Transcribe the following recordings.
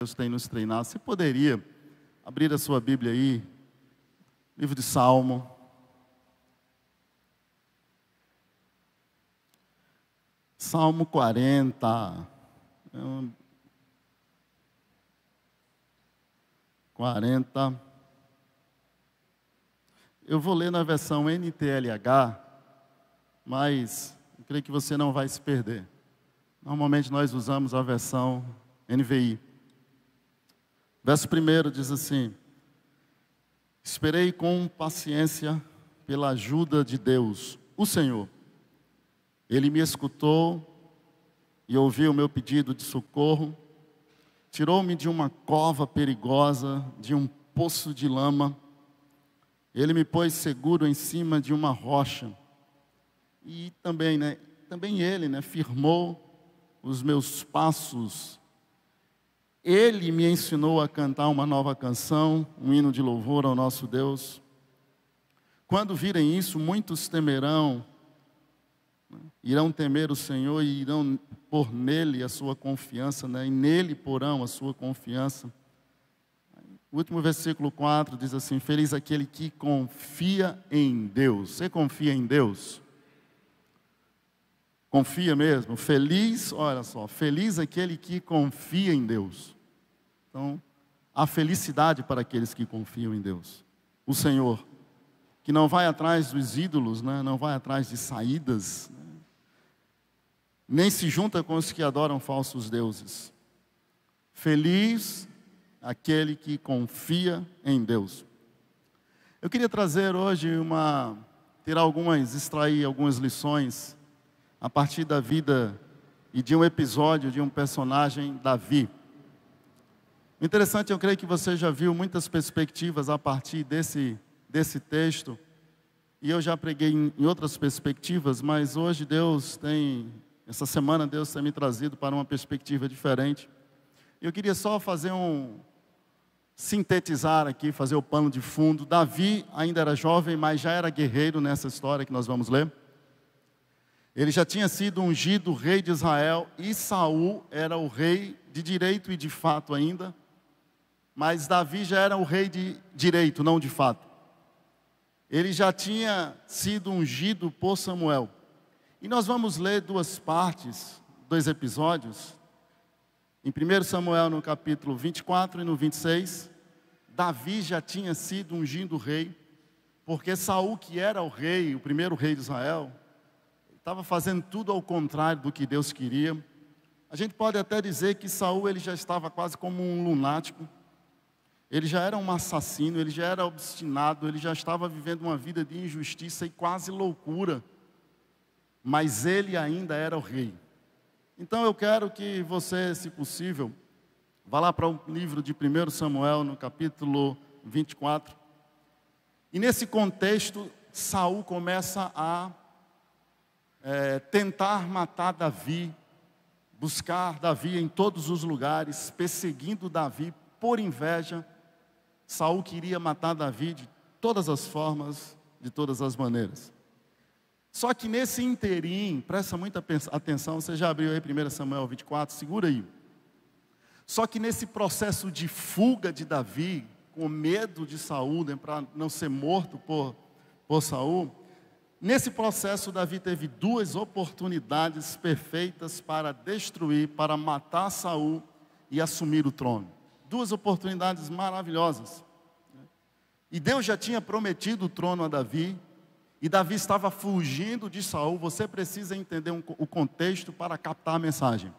Deus tem nos treinado. Você poderia abrir a sua Bíblia aí, livro de Salmo. Salmo 40. 40. Eu vou ler na versão NTLH, mas creio que você não vai se perder. Normalmente nós usamos a versão NVI. Verso 1 diz assim: Esperei com paciência pela ajuda de Deus, o Senhor. Ele me escutou e ouviu o meu pedido de socorro, tirou-me de uma cova perigosa, de um poço de lama. Ele me pôs seguro em cima de uma rocha. E também, né, também ele, né, firmou os meus passos ele me ensinou a cantar uma nova canção, um hino de louvor ao nosso Deus. Quando virem isso, muitos temerão, irão temer o Senhor e irão pôr nele a sua confiança, né? e nele porão a sua confiança. O último versículo 4 diz assim: Feliz aquele que confia em Deus. Você confia em Deus? Confia mesmo? Feliz, olha só, feliz aquele que confia em Deus. Então, há felicidade para aqueles que confiam em Deus. O Senhor, que não vai atrás dos ídolos, né? não vai atrás de saídas, né? nem se junta com os que adoram falsos deuses. Feliz aquele que confia em Deus. Eu queria trazer hoje uma, tirar algumas, extrair algumas lições a partir da vida e de um episódio de um personagem, Davi. Interessante, eu creio que você já viu muitas perspectivas a partir desse, desse texto, e eu já preguei em, em outras perspectivas, mas hoje Deus tem, essa semana Deus tem me trazido para uma perspectiva diferente. Eu queria só fazer um, sintetizar aqui, fazer o pano de fundo. Davi ainda era jovem, mas já era guerreiro nessa história que nós vamos ler. Ele já tinha sido ungido rei de Israel e Saul era o rei de direito e de fato ainda mas Davi já era o rei de direito, não de fato. Ele já tinha sido ungido por Samuel. E nós vamos ler duas partes, dois episódios. Em 1 Samuel, no capítulo 24 e no 26, Davi já tinha sido ungido rei, porque Saul, que era o rei, o primeiro rei de Israel, estava fazendo tudo ao contrário do que Deus queria. A gente pode até dizer que Saul ele já estava quase como um lunático ele já era um assassino, ele já era obstinado, ele já estava vivendo uma vida de injustiça e quase loucura. Mas ele ainda era o rei. Então eu quero que você, se possível, vá lá para o livro de 1 Samuel, no capítulo 24. E nesse contexto, Saul começa a é, tentar matar Davi, buscar Davi em todos os lugares, perseguindo Davi por inveja Saul queria matar Davi de todas as formas, de todas as maneiras. Só que nesse interim, presta muita atenção, você já abriu aí 1 Samuel 24, segura aí. Só que nesse processo de fuga de Davi, com medo de Saul, né, para não ser morto por, por Saul, nesse processo Davi teve duas oportunidades perfeitas para destruir, para matar Saul e assumir o trono duas oportunidades maravilhosas. E Deus já tinha prometido o trono a Davi, e Davi estava fugindo de Saul. Você precisa entender um, o contexto para captar a mensagem.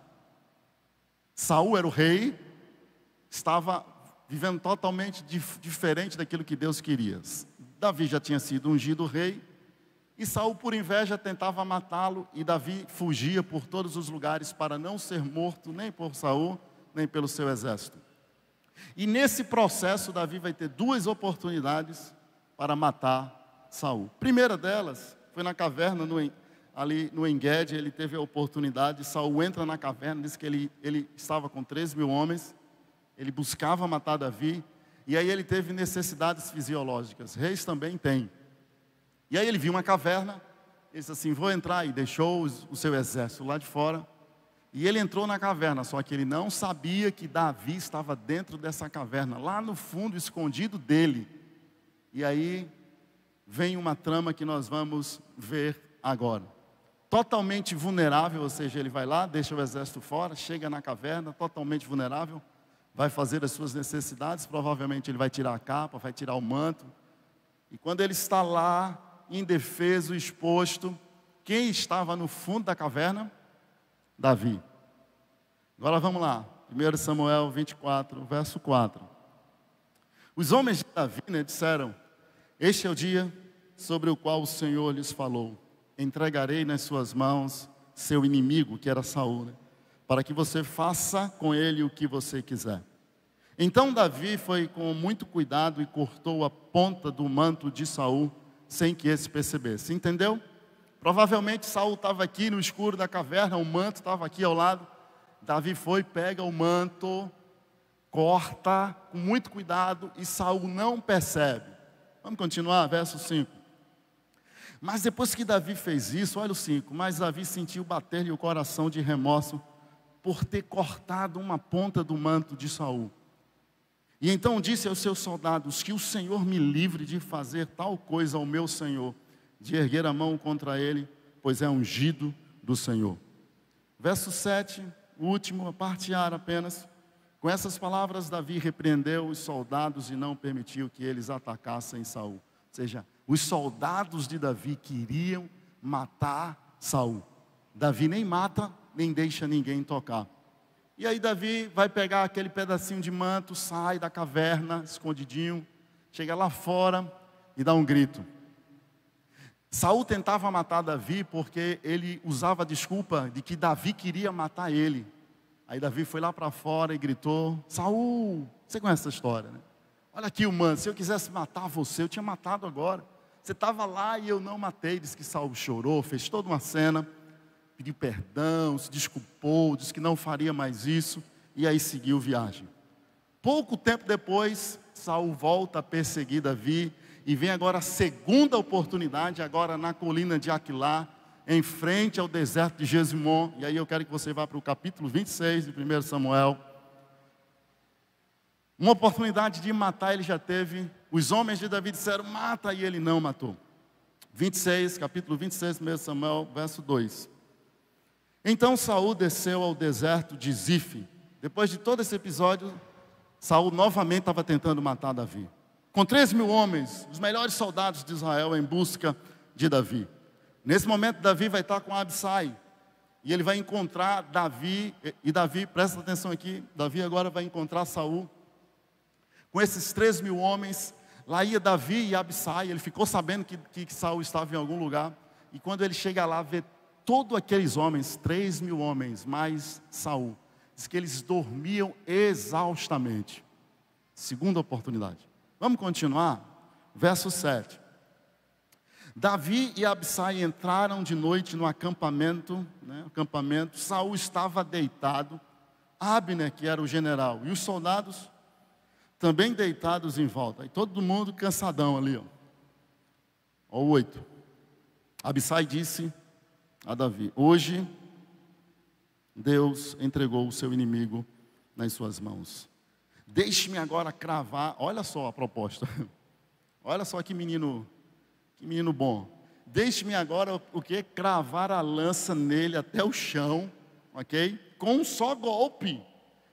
Saul era o rei, estava vivendo totalmente dif diferente daquilo que Deus queria. Davi já tinha sido ungido rei, e Saul, por inveja, tentava matá-lo, e Davi fugia por todos os lugares para não ser morto nem por Saul, nem pelo seu exército. E nesse processo, Davi vai ter duas oportunidades para matar Saul. Primeira delas foi na caverna, no, ali no Enged, ele teve a oportunidade. Saul entra na caverna, diz que ele, ele estava com 3 mil homens, ele buscava matar Davi, e aí ele teve necessidades fisiológicas. Reis também têm. E aí ele viu uma caverna, ele disse assim: Vou entrar, e deixou o seu exército lá de fora. E ele entrou na caverna, só que ele não sabia que Davi estava dentro dessa caverna, lá no fundo, escondido dele. E aí vem uma trama que nós vamos ver agora. Totalmente vulnerável, ou seja, ele vai lá, deixa o exército fora, chega na caverna, totalmente vulnerável, vai fazer as suas necessidades, provavelmente ele vai tirar a capa, vai tirar o manto. E quando ele está lá, indefeso, exposto, quem estava no fundo da caverna? Davi. Agora vamos lá, 1 Samuel 24, verso 4. Os homens de Davi né, disseram: Este é o dia sobre o qual o Senhor lhes falou. Entregarei nas suas mãos seu inimigo, que era Saul, né, para que você faça com ele o que você quiser. Então Davi foi com muito cuidado e cortou a ponta do manto de Saul, sem que esse percebesse. Entendeu? Provavelmente Saul estava aqui no escuro da caverna, o manto estava aqui ao lado. Davi foi, pega o manto, corta com muito cuidado e Saul não percebe. Vamos continuar, verso 5. Mas depois que Davi fez isso, olha o 5, mas Davi sentiu bater-lhe o coração de remorso por ter cortado uma ponta do manto de Saul. E então disse aos seus soldados: Que o Senhor me livre de fazer tal coisa ao meu Senhor, de erguer a mão contra ele, pois é ungido do Senhor. Verso 7, o último, a parte A apenas. Com essas palavras, Davi repreendeu os soldados e não permitiu que eles atacassem Saul. Ou seja, os soldados de Davi queriam matar Saul. Davi nem mata, nem deixa ninguém tocar. E aí Davi vai pegar aquele pedacinho de manto, sai da caverna, escondidinho, chega lá fora e dá um grito. Saul tentava matar Davi porque ele usava a desculpa de que Davi queria matar ele. Aí Davi foi lá para fora e gritou: Saul, você conhece essa história, né? Olha aqui o manto, se eu quisesse matar você, eu tinha matado agora. Você estava lá e eu não matei. Diz que Saul chorou, fez toda uma cena pediu perdão, se desculpou, disse que não faria mais isso, e aí seguiu viagem. Pouco tempo depois, Saul volta a perseguir Davi, e vem agora a segunda oportunidade, agora na colina de Aquilá, em frente ao deserto de Gesimon, e aí eu quero que você vá para o capítulo 26 de 1 Samuel. Uma oportunidade de matar ele já teve, os homens de Davi disseram, mata, e ele não matou. 26, capítulo 26, 1 Samuel, verso 2. Então Saul desceu ao deserto de Zif. Depois de todo esse episódio, Saul novamente estava tentando matar Davi. Com três mil homens, os melhores soldados de Israel em busca de Davi. Nesse momento, Davi vai estar com Absai. E ele vai encontrar Davi, e Davi, presta atenção aqui, Davi agora vai encontrar Saul. Com esses três mil homens, lá ia Davi e Absai, ele ficou sabendo que, que Saul estava em algum lugar. E quando ele chega lá, vê todos aqueles homens, três mil homens, mais Saul, diz que eles dormiam exaustamente. Segunda oportunidade. Vamos continuar? Verso 7. Davi e Absai entraram de noite no acampamento, né, acampamento. Saul estava deitado, Abner, que era o general, e os soldados também deitados em volta. E todo mundo cansadão ali, ó. Ó, oito. Absai disse a Davi: Hoje, Deus entregou o seu inimigo nas suas mãos. Deixe-me agora cravar. Olha só a proposta. Olha só que menino, que menino bom. Deixe-me agora o que? Cravar a lança nele até o chão, ok? Com um só golpe.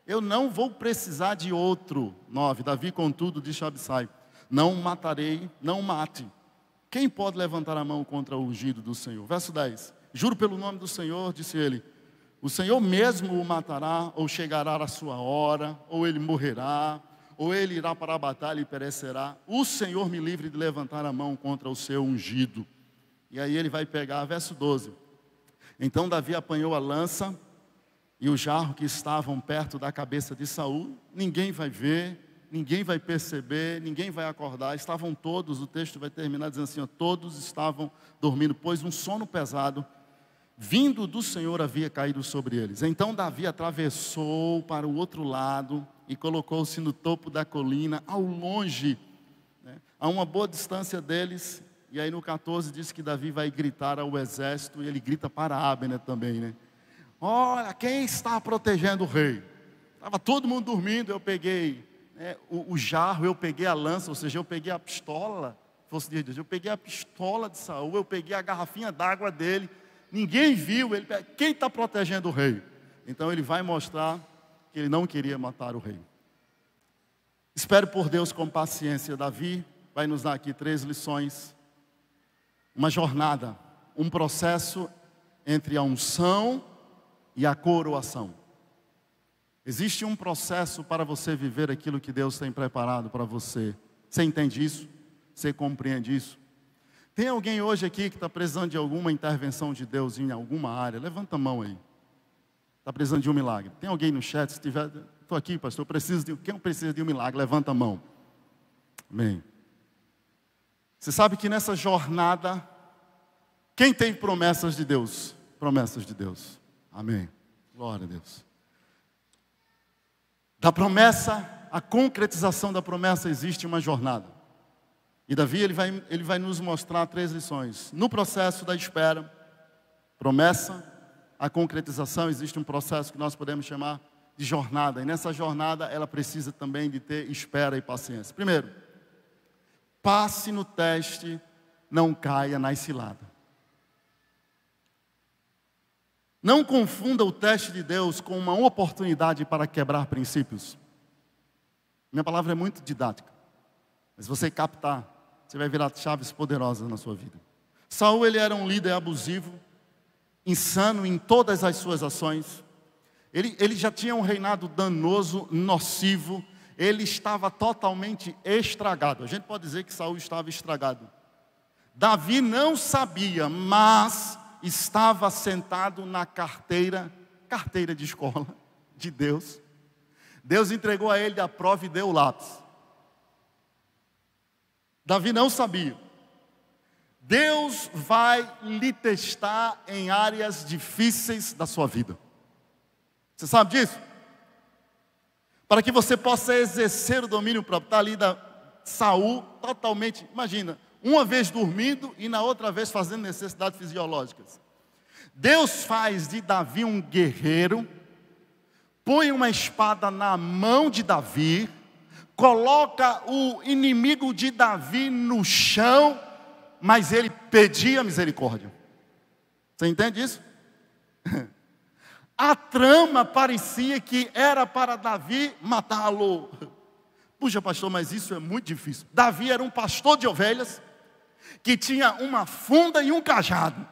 Eu não vou precisar de outro. 9. Davi, contudo, disse a Absai: Não matarei, não mate. Quem pode levantar a mão contra o ungido do Senhor? Verso 10. Juro pelo nome do Senhor, disse ele: O Senhor mesmo o matará, ou chegará a sua hora, ou ele morrerá, ou ele irá para a batalha e perecerá. O Senhor me livre de levantar a mão contra o seu ungido. E aí ele vai pegar, verso 12. Então Davi apanhou a lança e o jarro que estavam perto da cabeça de Saul. Ninguém vai ver, ninguém vai perceber, ninguém vai acordar. Estavam todos, o texto vai terminar dizendo assim: todos estavam dormindo, pois um sono pesado vindo do Senhor havia caído sobre eles. Então Davi atravessou para o outro lado e colocou-se no topo da colina, ao longe, né, a uma boa distância deles. E aí no 14 diz que Davi vai gritar ao exército, e ele grita para Abner também, né? Olha, quem está protegendo o rei? Estava todo mundo dormindo, eu peguei né, o, o, jarro, eu peguei a lança, ou seja, eu peguei a pistola, fosse Deus, eu peguei a pistola de Saul, eu peguei a garrafinha d'água dele, ninguém viu, ele, quem está protegendo o rei? Então ele vai mostrar que ele não queria matar o rei. Espero por Deus com paciência. Davi vai nos dar aqui três lições. Uma jornada, um processo entre a unção e a coroação. Existe um processo para você viver aquilo que Deus tem preparado para você. Você entende isso? Você compreende isso? Tem alguém hoje aqui que está precisando de alguma intervenção de Deus em alguma área? Levanta a mão aí. Está precisando de um milagre. Tem alguém no chat? Se tiver, estou aqui, pastor. Preciso de, quem precisa de um milagre? Levanta a mão. Amém. Você sabe que nessa jornada, quem tem promessas de Deus? Promessas de Deus. Amém. Glória a Deus. Da promessa, a concretização da promessa existe uma jornada. E Davi ele vai, ele vai nos mostrar três lições. No processo da espera, promessa, a concretização, existe um processo que nós podemos chamar de jornada. E nessa jornada ela precisa também de ter espera e paciência. Primeiro, passe no teste, não caia na cilada. Não confunda o teste de Deus com uma oportunidade para quebrar princípios. Minha palavra é muito didática. Mas você captar, você vai virar chaves poderosas na sua vida. Saul ele era um líder abusivo, insano em todas as suas ações. Ele, ele já tinha um reinado danoso, nocivo. Ele estava totalmente estragado. A gente pode dizer que Saul estava estragado. Davi não sabia, mas estava sentado na carteira, carteira de escola de Deus. Deus entregou a ele a prova e deu o lápis. Davi não sabia. Deus vai lhe testar em áreas difíceis da sua vida. Você sabe disso? Para que você possa exercer o domínio próprio. Está ali da Saul totalmente, imagina, uma vez dormindo e na outra vez fazendo necessidades fisiológicas. Deus faz de Davi um guerreiro, põe uma espada na mão de Davi, coloca o inimigo de Davi no chão mas ele pedia misericórdia. Você entende isso? A trama parecia que era para Davi matá-lo. Puxa, pastor, mas isso é muito difícil. Davi era um pastor de ovelhas que tinha uma funda e um cajado.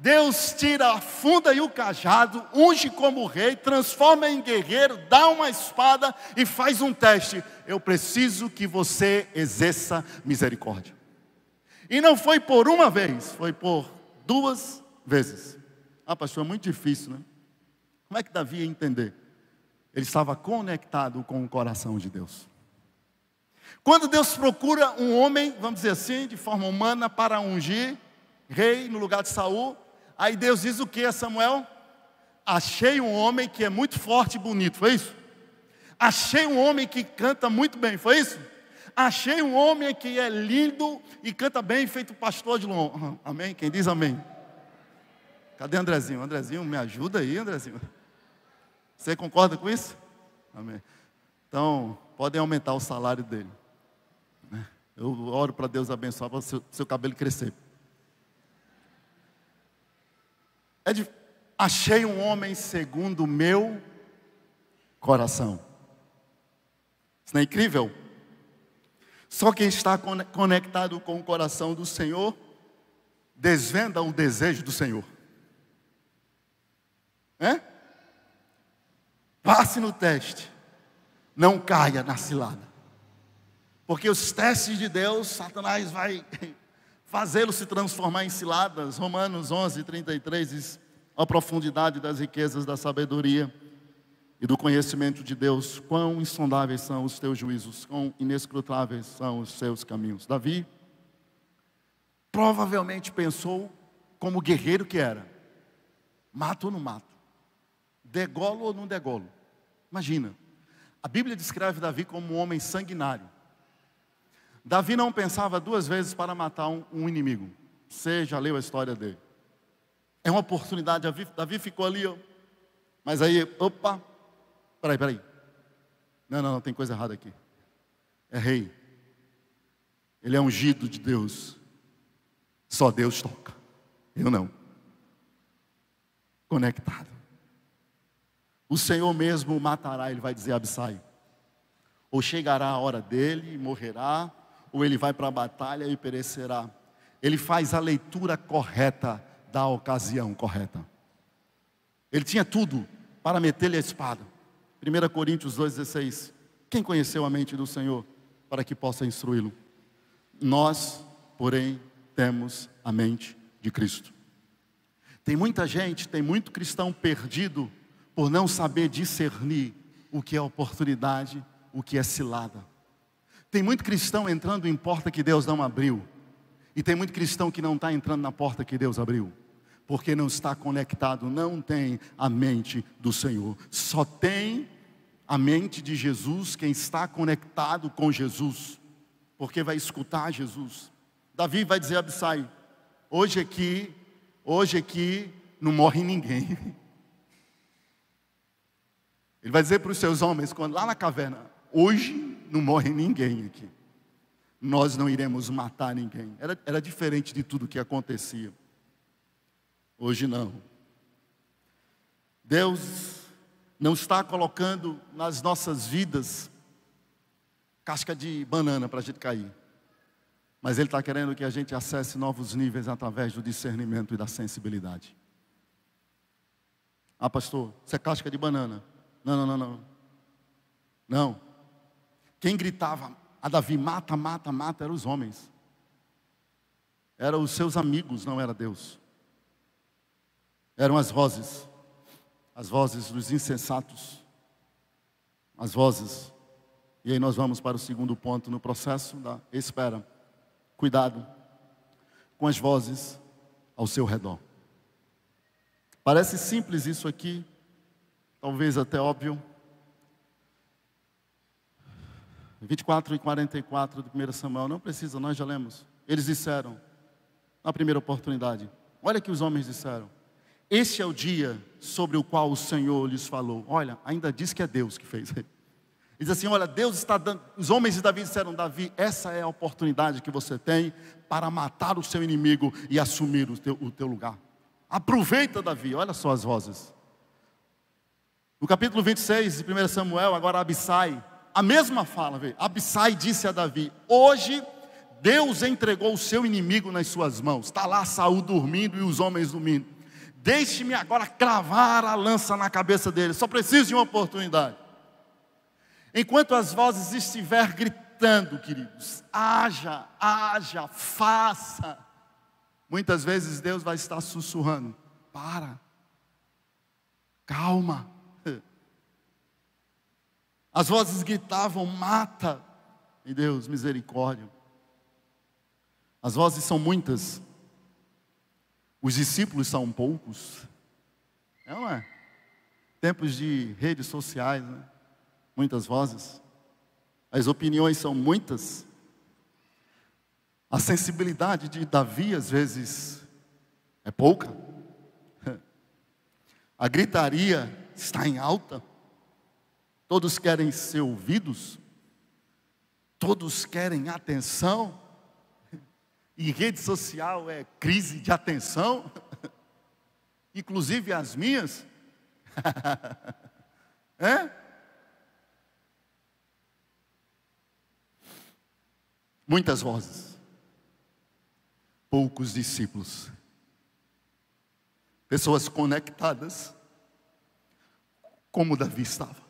Deus tira a funda e o cajado, unge como rei, transforma em guerreiro, dá uma espada e faz um teste. Eu preciso que você exerça misericórdia. E não foi por uma vez, foi por duas vezes. Ah, pastor, é muito difícil, né? Como é que Davi ia entender? Ele estava conectado com o coração de Deus. Quando Deus procura um homem, vamos dizer assim, de forma humana, para ungir rei no lugar de Saul, aí Deus diz o que a Samuel? Achei um homem que é muito forte e bonito, foi isso? Achei um homem que canta muito bem, foi isso? Achei um homem que é lindo e canta bem, feito pastor de Lom. Amém? Quem diz amém? Cadê Andrezinho? Andrezinho, me ajuda aí, Andrezinho. Você concorda com isso? Amém. Então, podem aumentar o salário dele. Né? Eu oro para Deus abençoar para o seu, seu cabelo crescer. É de, achei um homem segundo o meu coração. Isso não é incrível? Só quem está conectado com o coração do Senhor desvenda o desejo do Senhor. É? Passe no teste, não caia na cilada. Porque os testes de Deus, Satanás vai fazê-lo se transformar em ciladas. Romanos 11, 33 diz: a profundidade das riquezas da sabedoria e do conhecimento de Deus, quão insondáveis são os teus juízos, quão inescrutáveis são os seus caminhos. Davi provavelmente pensou como guerreiro que era: mato ou não mato? Degolo ou não degolo? Imagina, a Bíblia descreve Davi como um homem sanguinário. Davi não pensava duas vezes para matar um, um inimigo. Você já leu a história dele. É uma oportunidade, Davi, Davi ficou ali, ó, Mas aí, opa, peraí, peraí. Não, não, não, tem coisa errada aqui. É rei. Ele é ungido de Deus. Só Deus toca. Eu não. Conectado. O Senhor mesmo o matará, ele vai dizer Absai. Ou chegará a hora dele e morrerá, ou ele vai para a batalha e perecerá. Ele faz a leitura correta da ocasião correta. Ele tinha tudo para meter-lhe a espada. 1 Coríntios 2,16. Quem conheceu a mente do Senhor para que possa instruí-lo? Nós, porém, temos a mente de Cristo. Tem muita gente, tem muito cristão perdido por não saber discernir o que é oportunidade, o que é cilada. Tem muito cristão entrando em porta que Deus não abriu. E tem muito cristão que não está entrando na porta que Deus abriu. Porque não está conectado, não tem a mente do Senhor. Só tem a mente de Jesus quem está conectado com Jesus. Porque vai escutar Jesus. Davi vai dizer a Absai: hoje aqui, hoje aqui não morre ninguém. Ele vai dizer para os seus homens, quando lá na caverna, hoje não morre ninguém aqui. Nós não iremos matar ninguém. Era, era diferente de tudo que acontecia. Hoje não. Deus não está colocando nas nossas vidas casca de banana para a gente cair. Mas Ele está querendo que a gente acesse novos níveis através do discernimento e da sensibilidade. Ah, pastor, você é casca de banana. Não, não, não, não. Não. Quem gritava a Davi, mata, mata, mata, eram os homens. Eram os seus amigos, não era Deus. Eram as vozes. As vozes dos insensatos. As vozes. E aí nós vamos para o segundo ponto no processo da espera. Cuidado com as vozes ao seu redor. Parece simples isso aqui, talvez até óbvio. 24 e 44 do 1 Samuel, não precisa, nós já lemos. Eles disseram, na primeira oportunidade, olha que os homens disseram: Este é o dia sobre o qual o Senhor lhes falou. Olha, ainda diz que é Deus que fez. Diz assim: Olha, Deus está dando. Os homens de Davi disseram: Davi, essa é a oportunidade que você tem para matar o seu inimigo e assumir o teu, o teu lugar. Aproveita, Davi, olha só as vozes. No capítulo 26 de 1 Samuel, agora Abissai, a mesma fala, vê. Disse a Davi: Hoje Deus entregou o seu inimigo nas suas mãos. Está lá Saul dormindo e os homens dormindo. Deixe-me agora cravar a lança na cabeça dele. Só preciso de uma oportunidade. Enquanto as vozes estiver gritando, queridos, haja, haja, faça. Muitas vezes Deus vai estar sussurrando: para, calma as vozes gritavam: mata. E Deus, misericórdia. As vozes são muitas. Os discípulos são poucos. É, não é? Tempos de redes sociais, né? muitas vozes. As opiniões são muitas. A sensibilidade de Davi, às vezes, é pouca. A gritaria está em alta. Todos querem ser ouvidos, todos querem atenção, e rede social é crise de atenção, inclusive as minhas. é? Muitas vozes, poucos discípulos, pessoas conectadas, como Davi estava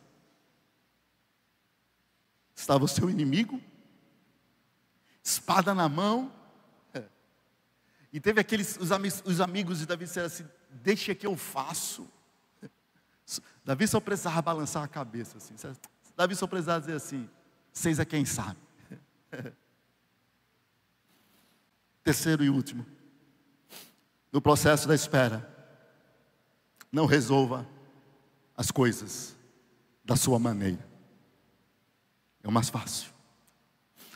estava o seu inimigo, espada na mão. E teve aqueles, os, amigos, os amigos de Davi disseram assim: Deixa que eu faço. Davi só precisava balançar a cabeça assim. Davi só precisava dizer assim: Vocês é quem sabe. Terceiro e último, no processo da espera, não resolva as coisas da sua maneira. É o mais fácil.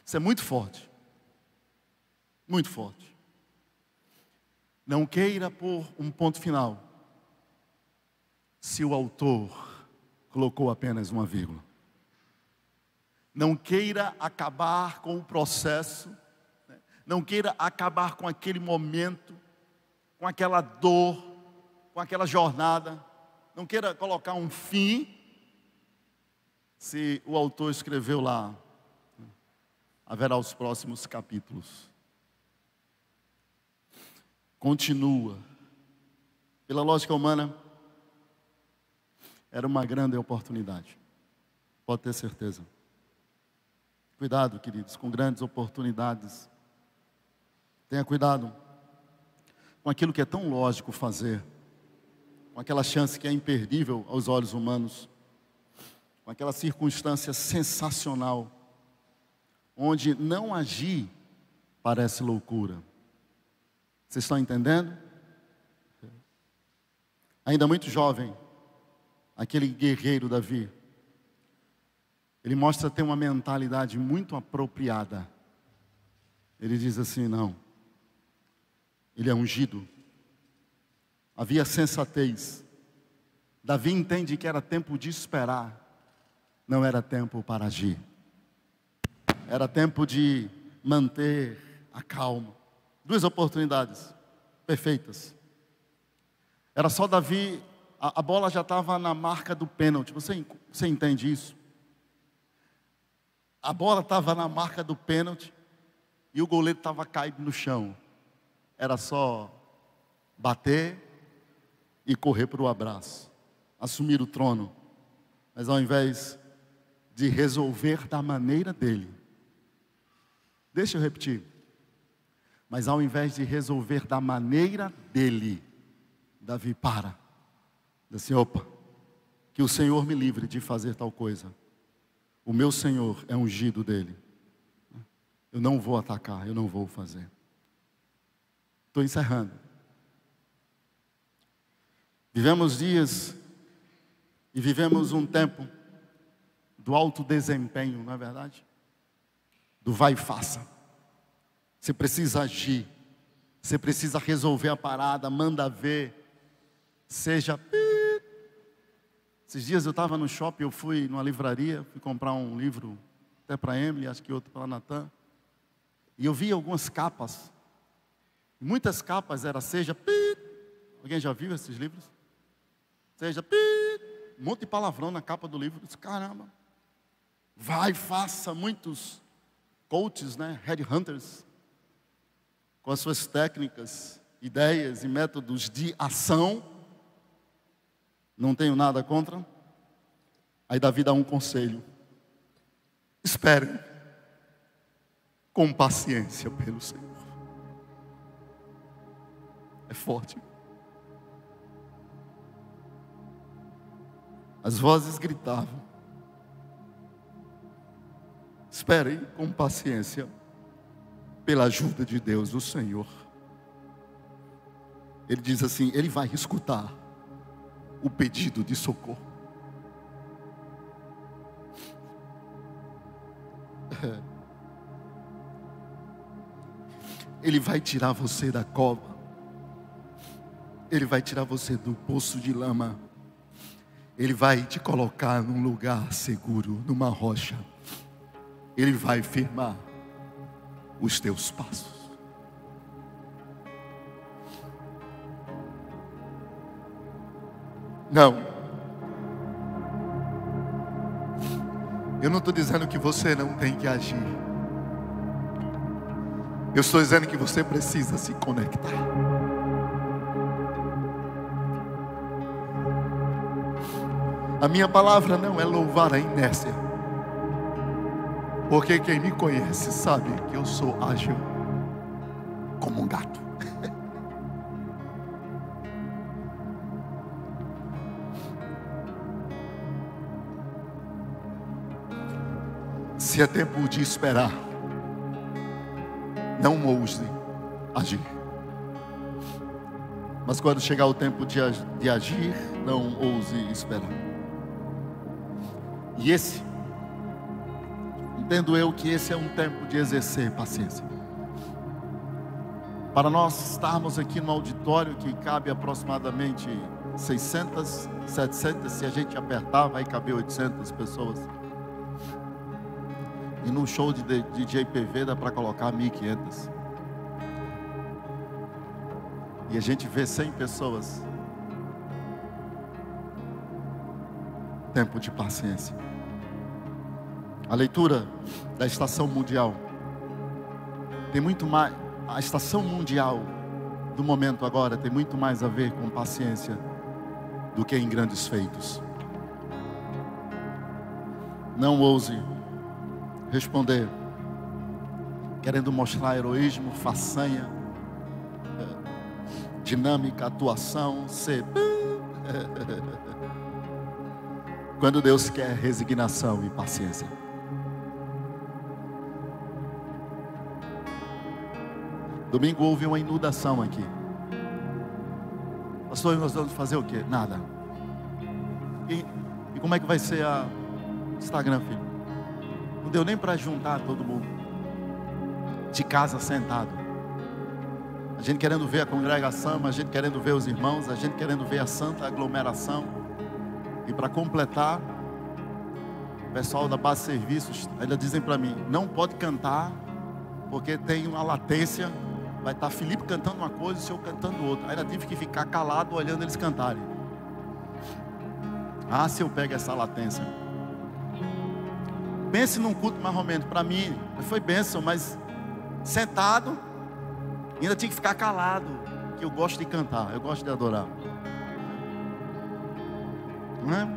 Isso é muito forte. Muito forte. Não queira pôr um ponto final se o autor colocou apenas uma vírgula. Não queira acabar com o processo, né? não queira acabar com aquele momento, com aquela dor, com aquela jornada, não queira colocar um fim, se o autor escreveu lá, haverá os próximos capítulos. Continua. Pela lógica humana, era uma grande oportunidade. Pode ter certeza. Cuidado, queridos, com grandes oportunidades. Tenha cuidado com aquilo que é tão lógico fazer, com aquela chance que é imperdível aos olhos humanos, com aquela circunstância sensacional, onde não agir parece loucura. Vocês estão entendendo? Ainda muito jovem, aquele guerreiro Davi, ele mostra ter uma mentalidade muito apropriada. Ele diz assim: não, ele é ungido. Havia sensatez. Davi entende que era tempo de esperar, não era tempo para agir. Era tempo de manter a calma. Duas oportunidades perfeitas. Era só Davi a, a bola já estava na marca do pênalti. Você, você entende isso? A bola estava na marca do pênalti e o goleiro estava caído no chão. Era só bater e correr para o abraço, assumir o trono. Mas ao invés de resolver da maneira dele, deixa eu repetir. Mas ao invés de resolver da maneira dele, Davi para Diz assim: opa, que o Senhor me livre de fazer tal coisa. O meu Senhor é ungido dele. Eu não vou atacar, eu não vou fazer. Estou encerrando. Vivemos dias e vivemos um tempo do alto desempenho, não é verdade? Do vai e faça. Você precisa agir. Você precisa resolver a parada, manda ver. Seja esses dias eu estava no shopping, eu fui numa livraria, fui comprar um livro, até para Emily, acho que outro para Natan. E eu vi algumas capas. Muitas capas era seja. Alguém já viu esses livros? Seja. Um monte de palavrão na capa do livro. Eu disse, caramba. Vai, faça muitos coaches, né? Headhunters. Com as suas técnicas, ideias e métodos de ação não tenho nada contra. Aí Davi dá um conselho: espere com paciência pelo Senhor. É forte. As vozes gritavam: esperem com paciência pela ajuda de Deus, o Senhor. Ele diz assim: Ele vai escutar o pedido de socorro. Ele vai tirar você da cova. Ele vai tirar você do poço de lama. Ele vai te colocar num lugar seguro, numa rocha. Ele vai firmar os teus passos. Não. Eu não estou dizendo que você não tem que agir. Eu estou dizendo que você precisa se conectar. A minha palavra não é louvar a inércia. Porque quem me conhece sabe que eu sou ágil como um gato. Se é tempo de esperar, não ouse agir. Mas quando chegar o tempo de, agir, não ouse esperar. E esse, entendo eu que esse é um tempo de exercer paciência. Para nós estarmos aqui no auditório que cabe aproximadamente 600, 700, se a gente apertar, vai caber 800 pessoas. E num show de DJ PV dá para colocar 1.500. E a gente vê 100 pessoas. Tempo de paciência. A leitura da estação mundial tem muito mais. A estação mundial do momento agora tem muito mais a ver com paciência do que em grandes feitos. Não ouse responder, querendo mostrar heroísmo, façanha, eh, dinâmica, atuação, ser. Quando Deus quer resignação e paciência. Domingo houve uma inundação aqui. Pastor, nós vamos fazer o quê? Nada. E, e como é que vai ser a Instagram, filho? Não deu nem para juntar todo mundo. De casa sentado. A gente querendo ver a congregação, a gente querendo ver os irmãos, a gente querendo ver a santa aglomeração. E para completar, o pessoal da base de serviços ainda dizem para mim: não pode cantar, porque tem uma latência Vai estar Felipe cantando uma coisa e o senhor cantando outra. Ainda tive que ficar calado olhando eles cantarem. Ah, se eu pego essa latência. Pense num culto mais ou menos. Para mim, foi bênção, mas sentado, ainda tinha que ficar calado. Que eu gosto de cantar, eu gosto de adorar. Não é?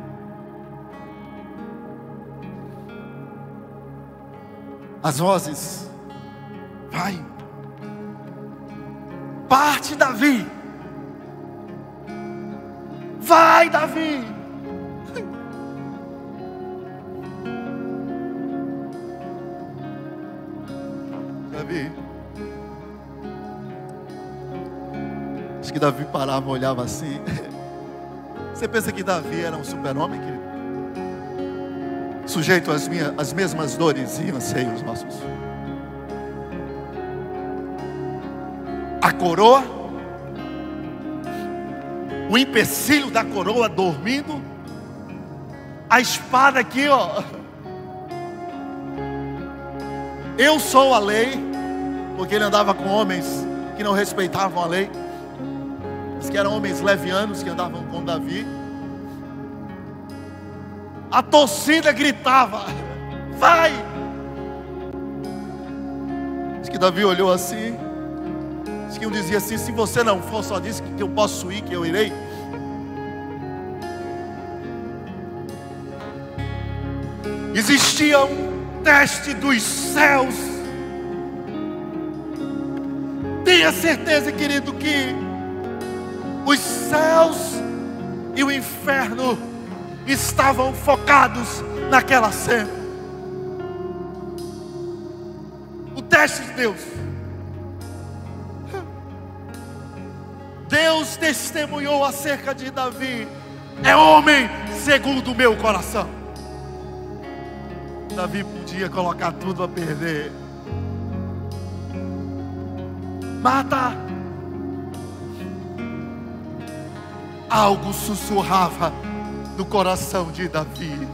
As vozes, vai, Parte, Davi. Vai, Davi. Davi. Acho que Davi parava, olhava assim. Você pensa que Davi era um super-homem, querido? Sujeito às, minhas, às mesmas dores e anseios nossos. Coroa, o empecilho da coroa dormindo, a espada aqui, ó. Eu sou a lei, porque ele andava com homens que não respeitavam a lei, Diz que eram homens levianos que andavam com Davi. A torcida gritava: Vai! Diz que Davi olhou assim que um dizia assim: se você não for, só disse que eu posso ir, que eu irei. Existia um teste dos céus. Tenha certeza, querido, que os céus e o inferno estavam focados naquela cena. O teste de Deus. Deus testemunhou acerca de Davi. É homem segundo o meu coração. Davi podia colocar tudo a perder. Mata. Algo sussurrava no coração de Davi.